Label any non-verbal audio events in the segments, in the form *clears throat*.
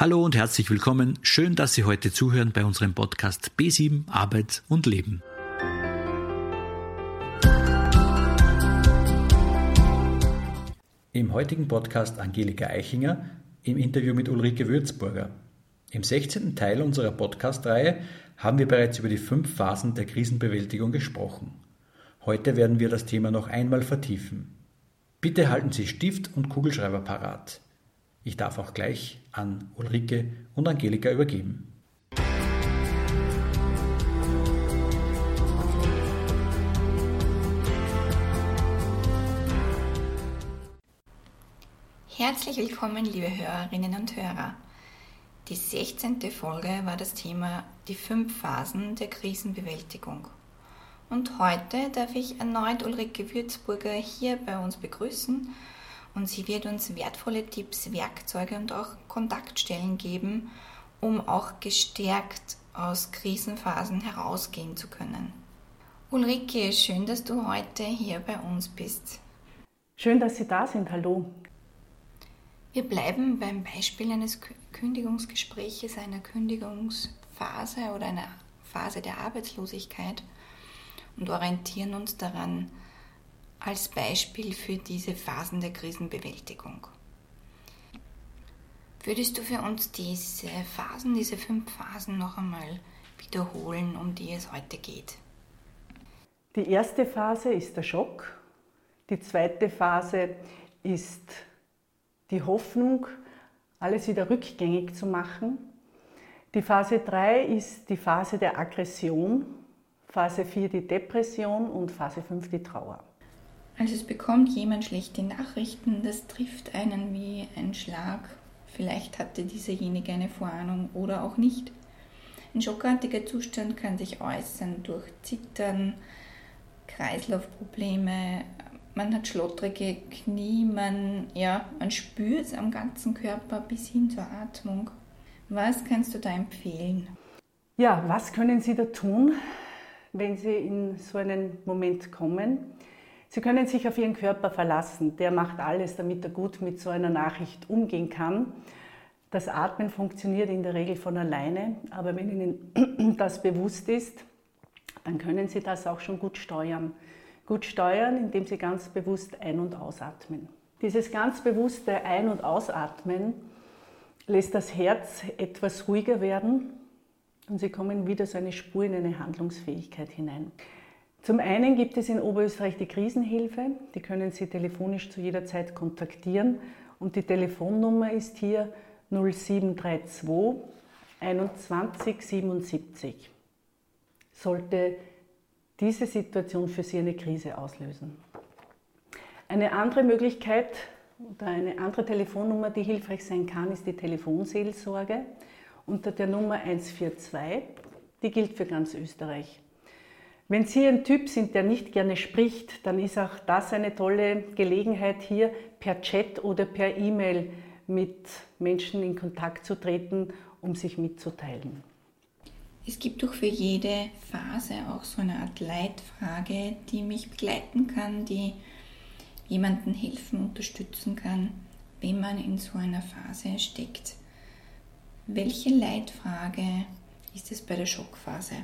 Hallo und herzlich willkommen. Schön, dass Sie heute zuhören bei unserem Podcast B7 Arbeit und Leben. Im heutigen Podcast Angelika Eichinger im Interview mit Ulrike Würzburger. Im 16. Teil unserer Podcast-Reihe haben wir bereits über die fünf Phasen der Krisenbewältigung gesprochen. Heute werden wir das Thema noch einmal vertiefen. Bitte halten Sie Stift und Kugelschreiber parat. Ich darf auch gleich an Ulrike und Angelika übergeben. Herzlich willkommen, liebe Hörerinnen und Hörer. Die 16. Folge war das Thema die fünf Phasen der Krisenbewältigung. Und heute darf ich erneut Ulrike Würzburger hier bei uns begrüßen und sie wird uns wertvolle Tipps, Werkzeuge und auch Kontaktstellen geben, um auch gestärkt aus Krisenphasen herausgehen zu können. Ulrike, schön, dass du heute hier bei uns bist. Schön, dass Sie da sind. Hallo. Wir bleiben beim Beispiel eines Kündigungsgespräches, einer Kündigungsphase oder einer Phase der Arbeitslosigkeit und orientieren uns daran, als Beispiel für diese Phasen der Krisenbewältigung. Würdest du für uns diese Phasen, diese fünf Phasen noch einmal wiederholen, um die es heute geht? Die erste Phase ist der Schock. Die zweite Phase ist die Hoffnung, alles wieder rückgängig zu machen. Die Phase 3 ist die Phase der Aggression, Phase 4 die Depression und Phase 5 die Trauer. Also es bekommt jemand schlechte Nachrichten, das trifft einen wie ein Schlag. Vielleicht hatte dieserjenige eine Vorahnung oder auch nicht. Ein schockartiger Zustand kann sich äußern durch Zittern, Kreislaufprobleme, man hat schlottrige Knie, man, ja, man spürt es am ganzen Körper bis hin zur Atmung. Was kannst du da empfehlen? Ja, was können Sie da tun, wenn Sie in so einen Moment kommen? Sie können sich auf Ihren Körper verlassen. Der macht alles, damit er gut mit so einer Nachricht umgehen kann. Das Atmen funktioniert in der Regel von alleine, aber wenn Ihnen *clears throat* das bewusst ist, dann können Sie das auch schon gut steuern. Gut steuern, indem Sie ganz bewusst ein- und ausatmen. Dieses ganz bewusste Ein- und Ausatmen lässt das Herz etwas ruhiger werden und Sie kommen wieder so eine Spur in eine Handlungsfähigkeit hinein. Zum einen gibt es in Oberösterreich die Krisenhilfe, die können Sie telefonisch zu jeder Zeit kontaktieren und die Telefonnummer ist hier 0732 21 77. Sollte diese Situation für Sie eine Krise auslösen. Eine andere Möglichkeit oder eine andere Telefonnummer, die hilfreich sein kann, ist die Telefonseelsorge unter der Nummer 142. Die gilt für ganz Österreich. Wenn Sie ein Typ sind, der nicht gerne spricht, dann ist auch das eine tolle Gelegenheit, hier per Chat oder per E-Mail mit Menschen in Kontakt zu treten, um sich mitzuteilen. Es gibt doch für jede Phase auch so eine Art Leitfrage, die mich begleiten kann, die jemanden helfen, unterstützen kann, wenn man in so einer Phase steckt. Welche Leitfrage ist es bei der Schockphase?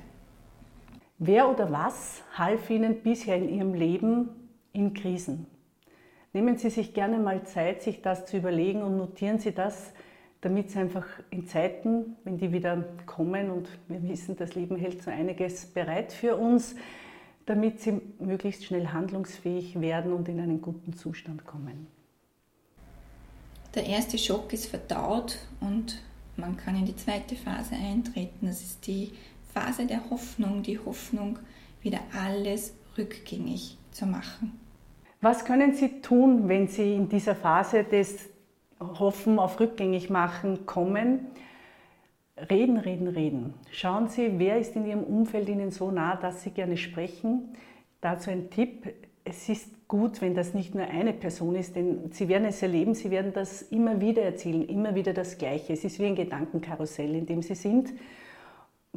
Wer oder was half Ihnen bisher in Ihrem Leben in Krisen? Nehmen Sie sich gerne mal Zeit, sich das zu überlegen und notieren Sie das, damit Sie einfach in Zeiten, wenn die wieder kommen und wir wissen, das Leben hält so einiges bereit für uns, damit Sie möglichst schnell handlungsfähig werden und in einen guten Zustand kommen. Der erste Schock ist verdaut und man kann in die zweite Phase eintreten. Das ist die Phase der Hoffnung, die Hoffnung, wieder alles rückgängig zu machen. Was können Sie tun, wenn Sie in dieser Phase des Hoffen auf rückgängig machen kommen? Reden, reden, reden. Schauen Sie, wer ist in Ihrem Umfeld Ihnen so nah, dass Sie gerne sprechen. Dazu ein Tipp. Es ist gut, wenn das nicht nur eine Person ist, denn Sie werden es erleben, Sie werden das immer wieder erzählen, immer wieder das Gleiche. Es ist wie ein Gedankenkarussell, in dem Sie sind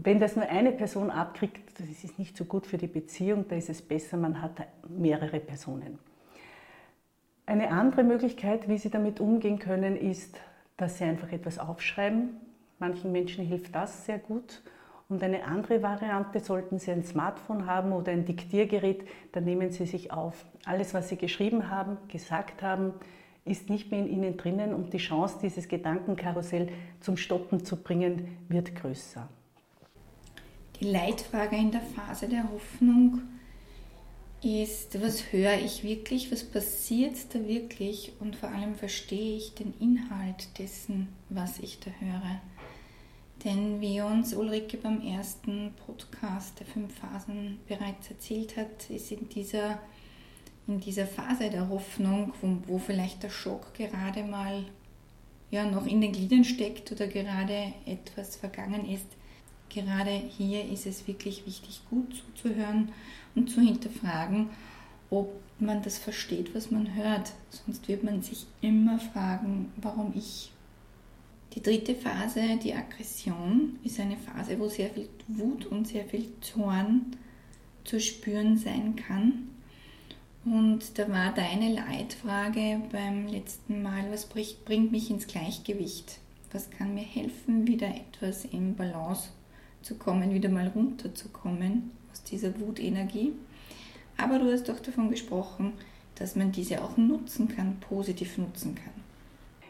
wenn das nur eine Person abkriegt, das ist nicht so gut für die Beziehung, da ist es besser, man hat mehrere Personen. Eine andere Möglichkeit, wie Sie damit umgehen können, ist, dass sie einfach etwas aufschreiben. Manchen Menschen hilft das sehr gut. Und eine andere Variante, sollten Sie ein Smartphone haben oder ein Diktiergerät, dann nehmen Sie sich auf. Alles, was Sie geschrieben haben, gesagt haben, ist nicht mehr in Ihnen drinnen und die Chance, dieses Gedankenkarussell zum Stoppen zu bringen, wird größer. Die Leitfrage in der Phase der Hoffnung ist, was höre ich wirklich, was passiert da wirklich und vor allem verstehe ich den Inhalt dessen, was ich da höre. Denn wie uns Ulrike beim ersten Podcast der fünf Phasen bereits erzählt hat, ist in dieser, in dieser Phase der Hoffnung, wo, wo vielleicht der Schock gerade mal ja, noch in den Gliedern steckt oder gerade etwas vergangen ist, gerade hier ist es wirklich wichtig, gut zuzuhören und zu hinterfragen, ob man das versteht, was man hört. Sonst wird man sich immer fragen, warum ich die dritte Phase, die Aggression, ist eine Phase, wo sehr viel Wut und sehr viel Zorn zu spüren sein kann. Und da war deine Leitfrage beim letzten Mal, was bringt mich ins Gleichgewicht? Was kann mir helfen, wieder etwas in Balance zu kommen, wieder mal runterzukommen aus dieser Wutenergie? Aber du hast doch davon gesprochen, dass man diese auch nutzen kann, positiv nutzen kann.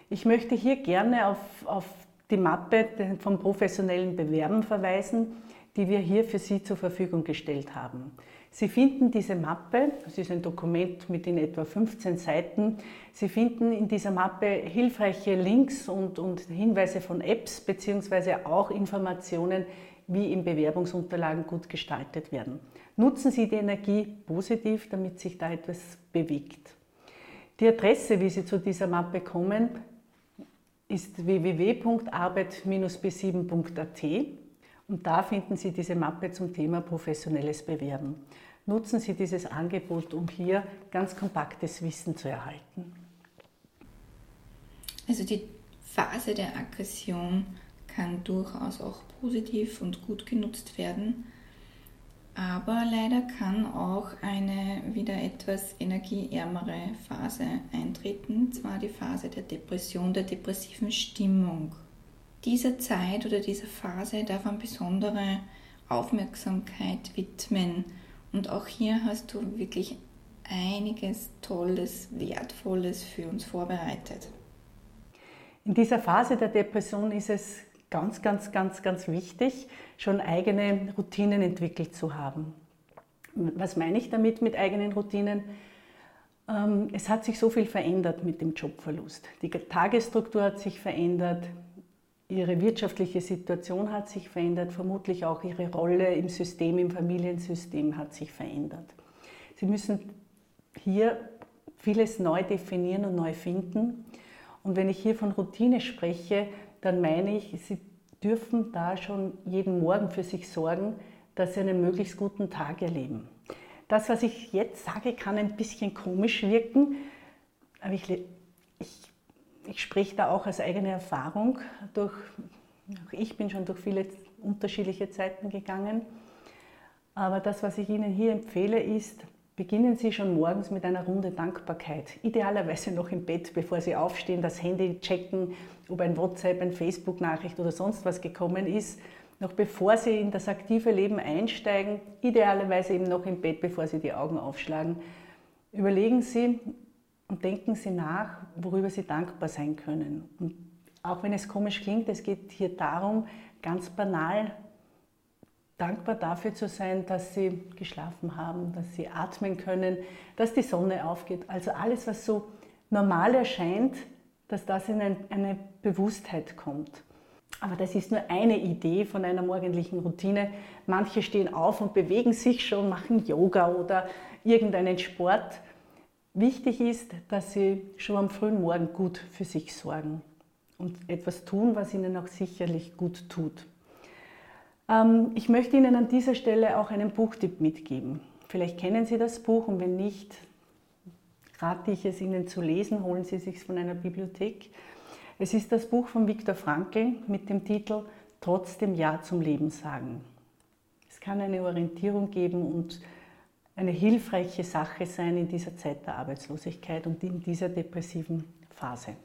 Ich möchte hier gerne auf, auf die Mappe vom professionellen Bewerben verweisen, die wir hier für Sie zur Verfügung gestellt haben. Sie finden diese Mappe, das ist ein Dokument mit in etwa 15 Seiten. Sie finden in dieser Mappe hilfreiche Links und, und Hinweise von Apps beziehungsweise auch Informationen, wie im Bewerbungsunterlagen gut gestaltet werden. Nutzen Sie die Energie positiv, damit sich da etwas bewegt. Die Adresse, wie Sie zu dieser Mappe kommen, ist www.arbeit-b7.at und da finden Sie diese Mappe zum Thema professionelles Bewerben. Nutzen Sie dieses Angebot, um hier ganz kompaktes Wissen zu erhalten. Also die Phase der Aggression kann durchaus auch positiv und gut genutzt werden. Aber leider kann auch eine wieder etwas energieärmere Phase eintreten, zwar die Phase der Depression, der depressiven Stimmung. Dieser Zeit oder dieser Phase darf man besondere Aufmerksamkeit widmen. Und auch hier hast du wirklich einiges Tolles, Wertvolles für uns vorbereitet. In dieser Phase der Depression ist es ganz, ganz, ganz, ganz wichtig, schon eigene Routinen entwickelt zu haben. Was meine ich damit mit eigenen Routinen? Ähm, es hat sich so viel verändert mit dem Jobverlust. Die Tagesstruktur hat sich verändert, ihre wirtschaftliche Situation hat sich verändert, vermutlich auch ihre Rolle im System, im Familiensystem hat sich verändert. Sie müssen hier vieles neu definieren und neu finden. Und wenn ich hier von Routine spreche, dann meine ich, Sie dürfen da schon jeden Morgen für sich sorgen, dass Sie einen möglichst guten Tag erleben. Das, was ich jetzt sage, kann ein bisschen komisch wirken, aber ich, ich, ich spreche da auch aus eigener Erfahrung. Durch, auch ich bin schon durch viele unterschiedliche Zeiten gegangen. Aber das, was ich Ihnen hier empfehle, ist, Beginnen Sie schon morgens mit einer Runde Dankbarkeit. Idealerweise noch im Bett, bevor Sie aufstehen, das Handy checken, ob ein WhatsApp, eine Facebook-Nachricht oder sonst was gekommen ist. Noch bevor Sie in das aktive Leben einsteigen, idealerweise eben noch im Bett, bevor Sie die Augen aufschlagen. Überlegen Sie und denken Sie nach, worüber Sie dankbar sein können. Und auch wenn es komisch klingt, es geht hier darum, ganz banal dankbar dafür zu sein, dass sie geschlafen haben, dass sie atmen können, dass die Sonne aufgeht. Also alles, was so normal erscheint, dass das in eine Bewusstheit kommt. Aber das ist nur eine Idee von einer morgendlichen Routine. Manche stehen auf und bewegen sich schon, machen Yoga oder irgendeinen Sport. Wichtig ist, dass sie schon am frühen Morgen gut für sich sorgen und etwas tun, was ihnen auch sicherlich gut tut. Ähm, ich möchte Ihnen an dieser Stelle auch einen Buchtipp mitgeben. Vielleicht kennen Sie das Buch und wenn nicht, rate ich es Ihnen zu lesen. Holen Sie es sich von einer Bibliothek. Es ist das Buch von Viktor Frankl mit dem Titel Trotzdem Ja zum Leben sagen. Es kann eine Orientierung geben und eine hilfreiche Sache sein in dieser Zeit der Arbeitslosigkeit und in dieser depressiven Phase.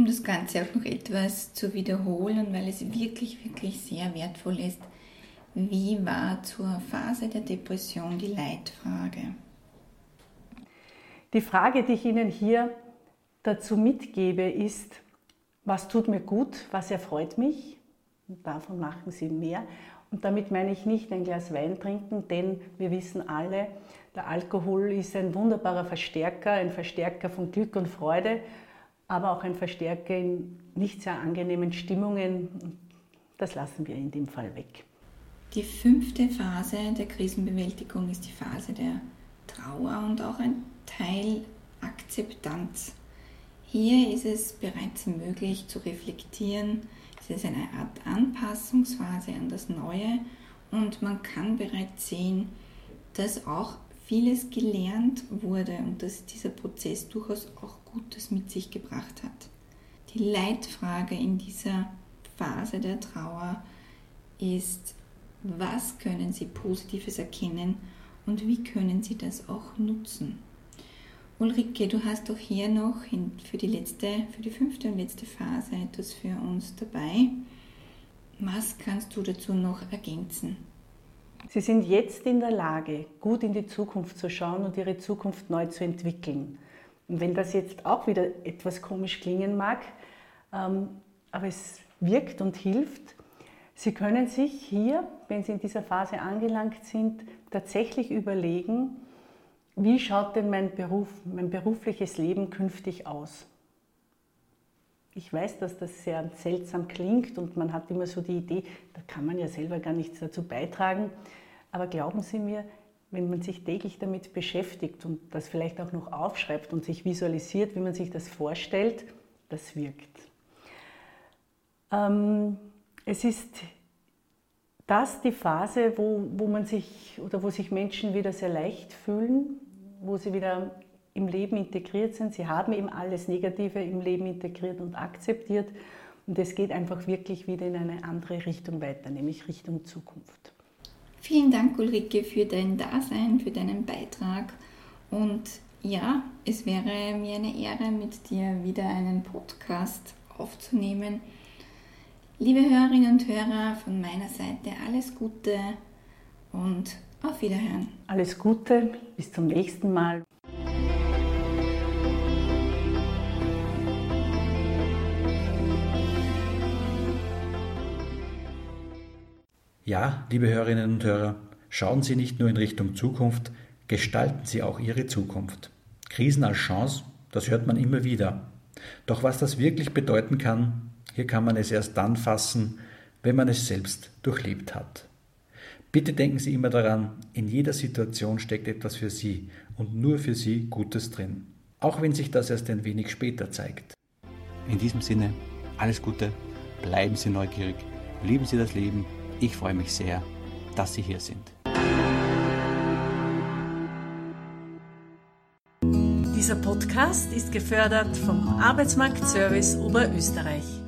Um das Ganze auch noch etwas zu wiederholen, weil es wirklich, wirklich sehr wertvoll ist, wie war zur Phase der Depression die Leitfrage? Die Frage, die ich Ihnen hier dazu mitgebe, ist, was tut mir gut, was erfreut mich? Und davon machen Sie mehr. Und damit meine ich nicht ein Glas Wein trinken, denn wir wissen alle, der Alkohol ist ein wunderbarer Verstärker, ein Verstärker von Glück und Freude, aber auch ein Verstärker in nicht sehr angenehmen Stimmungen. Das lassen wir in dem Fall weg. Die fünfte Phase der Krisenbewältigung ist die Phase der Trauer und auch ein Teil Akzeptanz. Hier ist es bereits möglich zu reflektieren. Es ist eine Art Anpassungsphase an das Neue und man kann bereits sehen, dass auch vieles gelernt wurde und dass dieser Prozess durchaus auch Gutes mit sich gebracht hat. Die Leitfrage in dieser Phase der Trauer ist, was können Sie Positives erkennen und wie können Sie das auch nutzen? Ulrike, du hast doch hier noch für die letzte, für die fünfte und letzte Phase etwas für uns dabei. Was kannst du dazu noch ergänzen? Sie sind jetzt in der Lage, gut in die Zukunft zu schauen und Ihre Zukunft neu zu entwickeln. Und wenn das jetzt auch wieder etwas komisch klingen mag, ähm, aber es wirkt und hilft, Sie können sich hier, wenn Sie in dieser Phase angelangt sind, tatsächlich überlegen, wie schaut denn mein Beruf, mein berufliches Leben künftig aus? Ich weiß, dass das sehr seltsam klingt und man hat immer so die Idee, da kann man ja selber gar nichts dazu beitragen. Aber glauben Sie mir, wenn man sich täglich damit beschäftigt und das vielleicht auch noch aufschreibt und sich visualisiert, wie man sich das vorstellt, das wirkt. Ähm, es ist das die Phase, wo, wo man sich oder wo sich Menschen wieder sehr leicht fühlen, wo sie wieder im Leben integriert sind. Sie haben eben alles Negative im Leben integriert und akzeptiert. Und es geht einfach wirklich wieder in eine andere Richtung weiter, nämlich Richtung Zukunft. Vielen Dank, Ulrike, für dein Dasein, für deinen Beitrag. Und ja, es wäre mir eine Ehre, mit dir wieder einen Podcast aufzunehmen. Liebe Hörerinnen und Hörer, von meiner Seite alles Gute und auf Wiederhören. Alles Gute, bis zum nächsten Mal. Ja, liebe Hörerinnen und Hörer, schauen Sie nicht nur in Richtung Zukunft, gestalten Sie auch Ihre Zukunft. Krisen als Chance, das hört man immer wieder. Doch was das wirklich bedeuten kann, hier kann man es erst dann fassen, wenn man es selbst durchlebt hat. Bitte denken Sie immer daran, in jeder Situation steckt etwas für Sie und nur für Sie Gutes drin, auch wenn sich das erst ein wenig später zeigt. In diesem Sinne, alles Gute, bleiben Sie neugierig, lieben Sie das Leben. Ich freue mich sehr, dass Sie hier sind. Dieser Podcast ist gefördert vom Arbeitsmarktservice Oberösterreich.